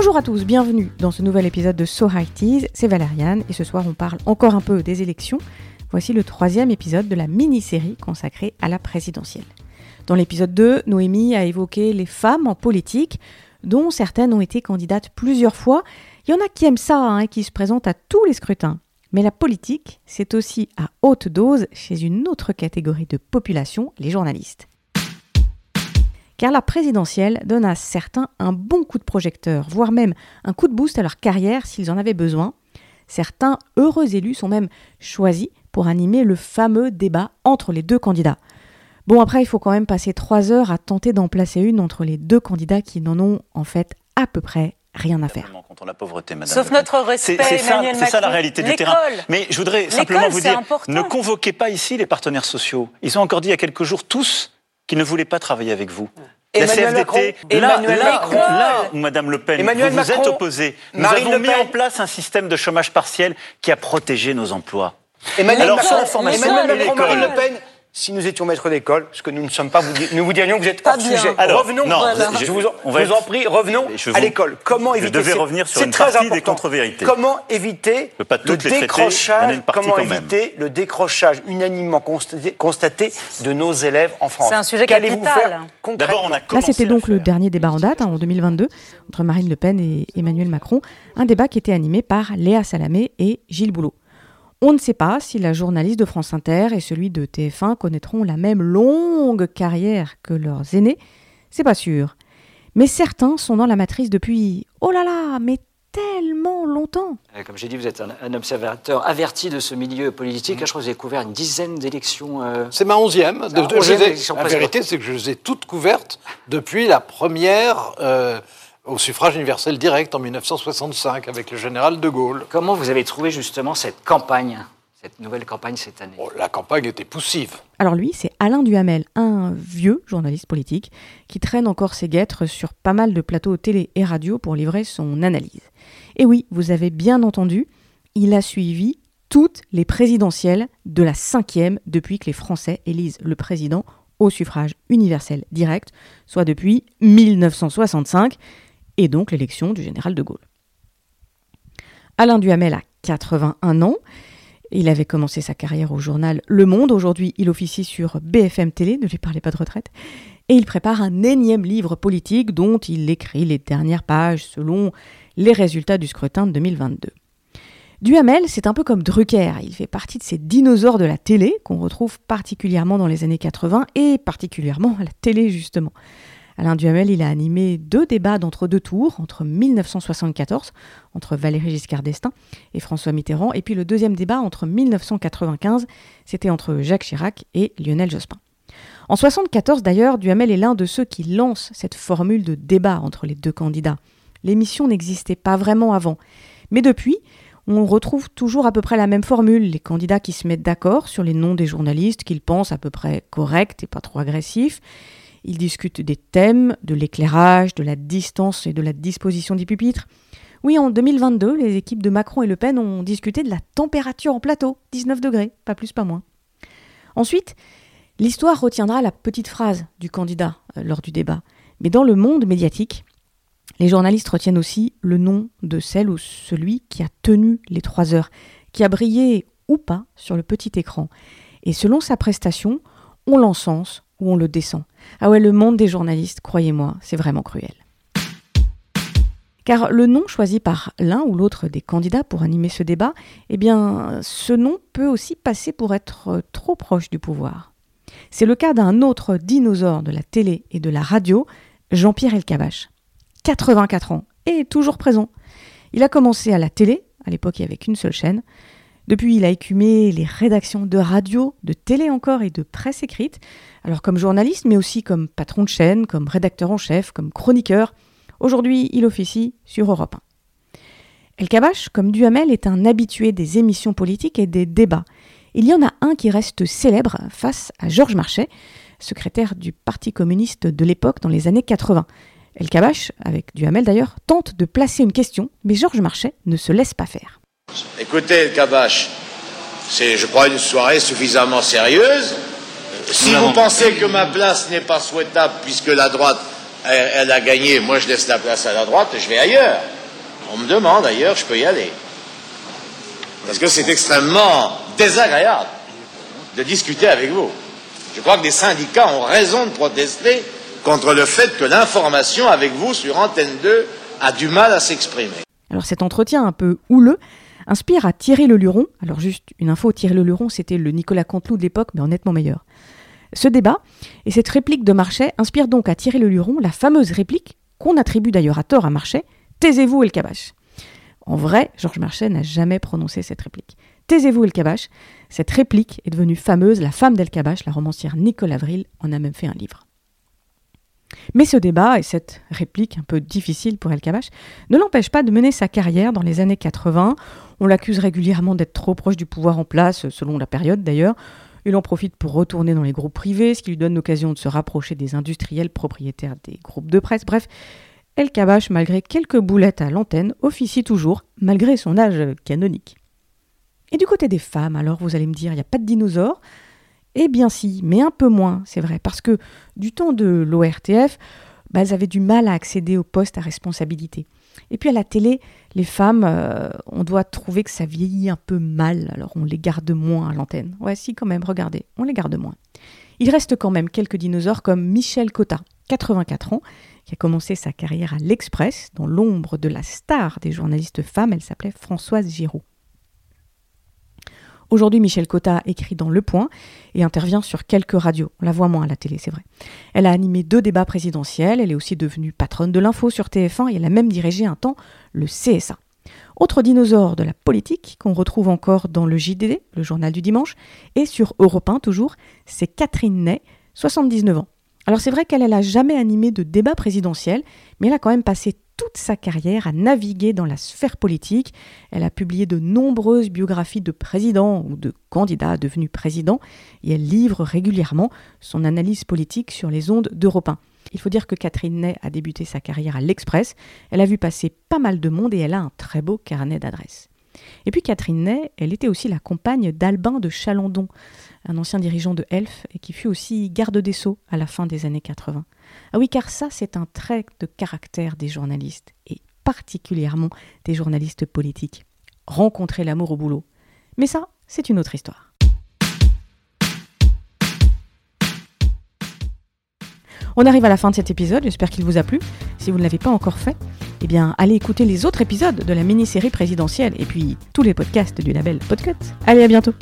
Bonjour à tous, bienvenue dans ce nouvel épisode de So High Teas, c'est Valériane et ce soir on parle encore un peu des élections. Voici le troisième épisode de la mini-série consacrée à la présidentielle. Dans l'épisode 2, Noémie a évoqué les femmes en politique, dont certaines ont été candidates plusieurs fois. Il y en a qui aiment ça, hein, qui se présentent à tous les scrutins. Mais la politique, c'est aussi à haute dose chez une autre catégorie de population, les journalistes. Car la présidentielle donne à certains un bon coup de projecteur, voire même un coup de boost à leur carrière s'ils en avaient besoin. Certains heureux élus sont même choisis pour animer le fameux débat entre les deux candidats. Bon, après, il faut quand même passer trois heures à tenter d'en placer une entre les deux candidats qui n'en ont en fait à peu près rien à faire. Contre la pauvreté, madame Sauf notre respect, C'est ça, Emmanuel c'est ça la réalité du terrain. Mais je voudrais simplement vous dire, important. ne convoquez pas ici les partenaires sociaux. Ils ont encore dit il y a quelques jours tous qu'ils ne voulaient pas travailler avec vous. Emmanuel la Macron, CFDT, là, Emmanuel là, Macron. là, Madame Le Pen, Emmanuel vous vous êtes opposés. Nous Marine avons mis en place un système de chômage partiel qui a protégé nos emplois. Emmanuel Alors, Macron, sur la formation Emmanuel Macron, Marine l'école. Le Pen, si nous étions maîtres d'école, ce que nous ne sommes pas, vous nous vous dirions que vous êtes Pas hors bien. sujet. Alors, revenons, non, voilà. je- je vous en, on va je vous être- en prie, revenons Je à l'école. Comment je éviter devais revenir sur c'est une très partie des important. contre-vérités. Comment éviter le décrochage Comment éviter le décrochage unanimement constaté, constaté de nos élèves en France? C'est un sujet Qu'allez-vous capital. faire concrètement? D'abord, on a Là, c'était donc le dernier débat en date, hein, en 2022, entre Marine Le Pen et Emmanuel Macron, un débat qui était animé par Léa Salamé et Gilles Boulot. On ne sait pas si la journaliste de France Inter et celui de TF1 connaîtront la même longue carrière que leurs aînés, c'est pas sûr. Mais certains sont dans la matrice depuis, oh là là, mais tellement longtemps. Euh, Comme j'ai dit, vous êtes un, un observateur averti de ce milieu politique. Là, je crois que vous avez couvert une dizaine d'élections. euh, C'est ma onzième. De- de- je onzième les ai- élection la vérité, c'est que je les ai toutes couvertes depuis la première euh, au suffrage universel direct en 1965 avec le général de Gaulle. Comment vous avez trouvé justement cette campagne, cette nouvelle campagne cette année? Bon, la campagne était poussive. Alors lui, c'est Alain Duhamel, un vieux journaliste politique qui traîne encore ses guêtres sur pas mal de plateaux télé et radio pour livrer son analyse. Et oui, vous avez bien entendu, il a suivi toutes les présidentielles de la cinquième depuis que les Français élisent le président au suffrage universel direct, soit depuis 1965, et donc l'élection du général de Gaulle. Alain Duhamel a 81 ans. Il avait commencé sa carrière au journal Le Monde. Aujourd'hui, il officie sur BFM Télé, ne lui parlez pas de retraite. Et il prépare un énième livre politique dont il écrit les dernières pages selon les résultats du scrutin de 2022. Duhamel, c'est un peu comme Drucker. Il fait partie de ces dinosaures de la télé qu'on retrouve particulièrement dans les années 80 et particulièrement à la télé, justement. Alain Duhamel, il a animé deux débats d'entre-deux tours, entre 1974, entre Valéry Giscard d'Estaing et François Mitterrand, et puis le deuxième débat entre 1995, c'était entre Jacques Chirac et Lionel Jospin. En 1974, d'ailleurs, Duhamel est l'un de ceux qui lancent cette formule de débat entre les deux candidats. L'émission n'existait pas vraiment avant. Mais depuis, on retrouve toujours à peu près la même formule, les candidats qui se mettent d'accord sur les noms des journalistes qu'ils pensent à peu près corrects et pas trop agressifs. Ils discutent des thèmes, de l'éclairage, de la distance et de la disposition des pupitres. Oui, en 2022, les équipes de Macron et Le Pen ont discuté de la température en plateau, 19 degrés, pas plus, pas moins. Ensuite, l'histoire retiendra la petite phrase du candidat euh, lors du débat. Mais dans le monde médiatique, les journalistes retiennent aussi le nom de celle ou celui qui a tenu les trois heures, qui a brillé ou pas sur le petit écran. Et selon sa prestation, on l'encense ou on le descend. Ah ouais, le monde des journalistes, croyez-moi, c'est vraiment cruel. Car le nom choisi par l'un ou l'autre des candidats pour animer ce débat, eh bien, ce nom peut aussi passer pour être trop proche du pouvoir. C'est le cas d'un autre dinosaure de la télé et de la radio, Jean-Pierre Elkabach. 84 ans et toujours présent. Il a commencé à la télé, à l'époque il n'y avait qu'une seule chaîne. Depuis, il a écumé les rédactions de radio, de télé encore et de presse écrite. Alors comme journaliste, mais aussi comme patron de chaîne, comme rédacteur en chef, comme chroniqueur. Aujourd'hui, il officie sur Europe 1. El Kabach, comme Duhamel, est un habitué des émissions politiques et des débats. Il y en a un qui reste célèbre face à Georges Marchais, secrétaire du Parti communiste de l'époque dans les années 80. El Kabach, avec Duhamel d'ailleurs, tente de placer une question, mais Georges Marchais ne se laisse pas faire. Écoutez, Kabash, c'est, je crois, une soirée suffisamment sérieuse. Si Nous vous pensez que ma place n'est pas souhaitable puisque la droite elle, elle a gagné, moi je laisse la place à la droite, je vais ailleurs. On me demande ailleurs, je peux y aller. Parce que c'est extrêmement désagréable de discuter avec vous. Je crois que les syndicats ont raison de protester contre le fait que l'information avec vous sur Antenne 2 a du mal à s'exprimer. Alors cet entretien un peu houleux inspire à Thierry Leluron. Alors juste une info, Thierry Leluron c'était le Nicolas Canteloup de l'époque, mais honnêtement meilleur. Ce débat et cette réplique de Marchais inspirent donc à Thierry Leluron la fameuse réplique qu'on attribue d'ailleurs à tort à Marchais, Taisez-vous El Kabash. En vrai, Georges Marchais n'a jamais prononcé cette réplique. Taisez-vous El Kabash. Cette réplique est devenue fameuse. La femme d'El Kabash, la romancière Nicole Avril, en a même fait un livre. Mais ce débat et cette réplique un peu difficile pour El Kabash ne l'empêche pas de mener sa carrière dans les années 80. On l'accuse régulièrement d'être trop proche du pouvoir en place, selon la période d'ailleurs. Il en profite pour retourner dans les groupes privés, ce qui lui donne l'occasion de se rapprocher des industriels propriétaires des groupes de presse. Bref, El Kabash, malgré quelques boulettes à l'antenne, officie toujours, malgré son âge canonique. Et du côté des femmes, alors vous allez me dire, il n'y a pas de dinosaures? Eh bien si, mais un peu moins, c'est vrai, parce que du temps de l'ORTF, bah, elles avaient du mal à accéder aux postes à responsabilité. Et puis à la télé, les femmes, euh, on doit trouver que ça vieillit un peu mal, alors on les garde moins à l'antenne. Ouais, si quand même, regardez, on les garde moins. Il reste quand même quelques dinosaures comme Michel Cotta, 84 ans, qui a commencé sa carrière à l'Express, dans l'ombre de la star des journalistes femmes, elle s'appelait Françoise Giraud. Aujourd'hui, Michel Cotta écrit dans Le Point et intervient sur quelques radios. On la voit moins à la télé, c'est vrai. Elle a animé deux débats présidentiels, elle est aussi devenue patronne de l'info sur TF1 et elle a même dirigé un temps le CSA. Autre dinosaure de la politique qu'on retrouve encore dans le JDD, le journal du dimanche, et sur Europe 1 toujours, c'est Catherine Ney, 79 ans. Alors c'est vrai qu'elle n'a jamais animé de débat présidentiel, mais elle a quand même passé toute sa carrière à naviguer dans la sphère politique. Elle a publié de nombreuses biographies de présidents ou de candidats devenus présidents et elle livre régulièrement son analyse politique sur les ondes d'Europe 1. Il faut dire que Catherine Ney a débuté sa carrière à l'Express. Elle a vu passer pas mal de monde et elle a un très beau carnet d'adresses. Et puis Catherine Ney, elle était aussi la compagne d'Albin de Chalandon, un ancien dirigeant de Elf et qui fut aussi garde des Sceaux à la fin des années 80. Ah oui, car ça, c'est un trait de caractère des journalistes, et particulièrement des journalistes politiques. Rencontrer l'amour au boulot. Mais ça, c'est une autre histoire. On arrive à la fin de cet épisode, j'espère qu'il vous a plu. Si vous ne l'avez pas encore fait, eh bien, allez écouter les autres épisodes de la mini-série présidentielle et puis tous les podcasts du label Podcut. Allez, à bientôt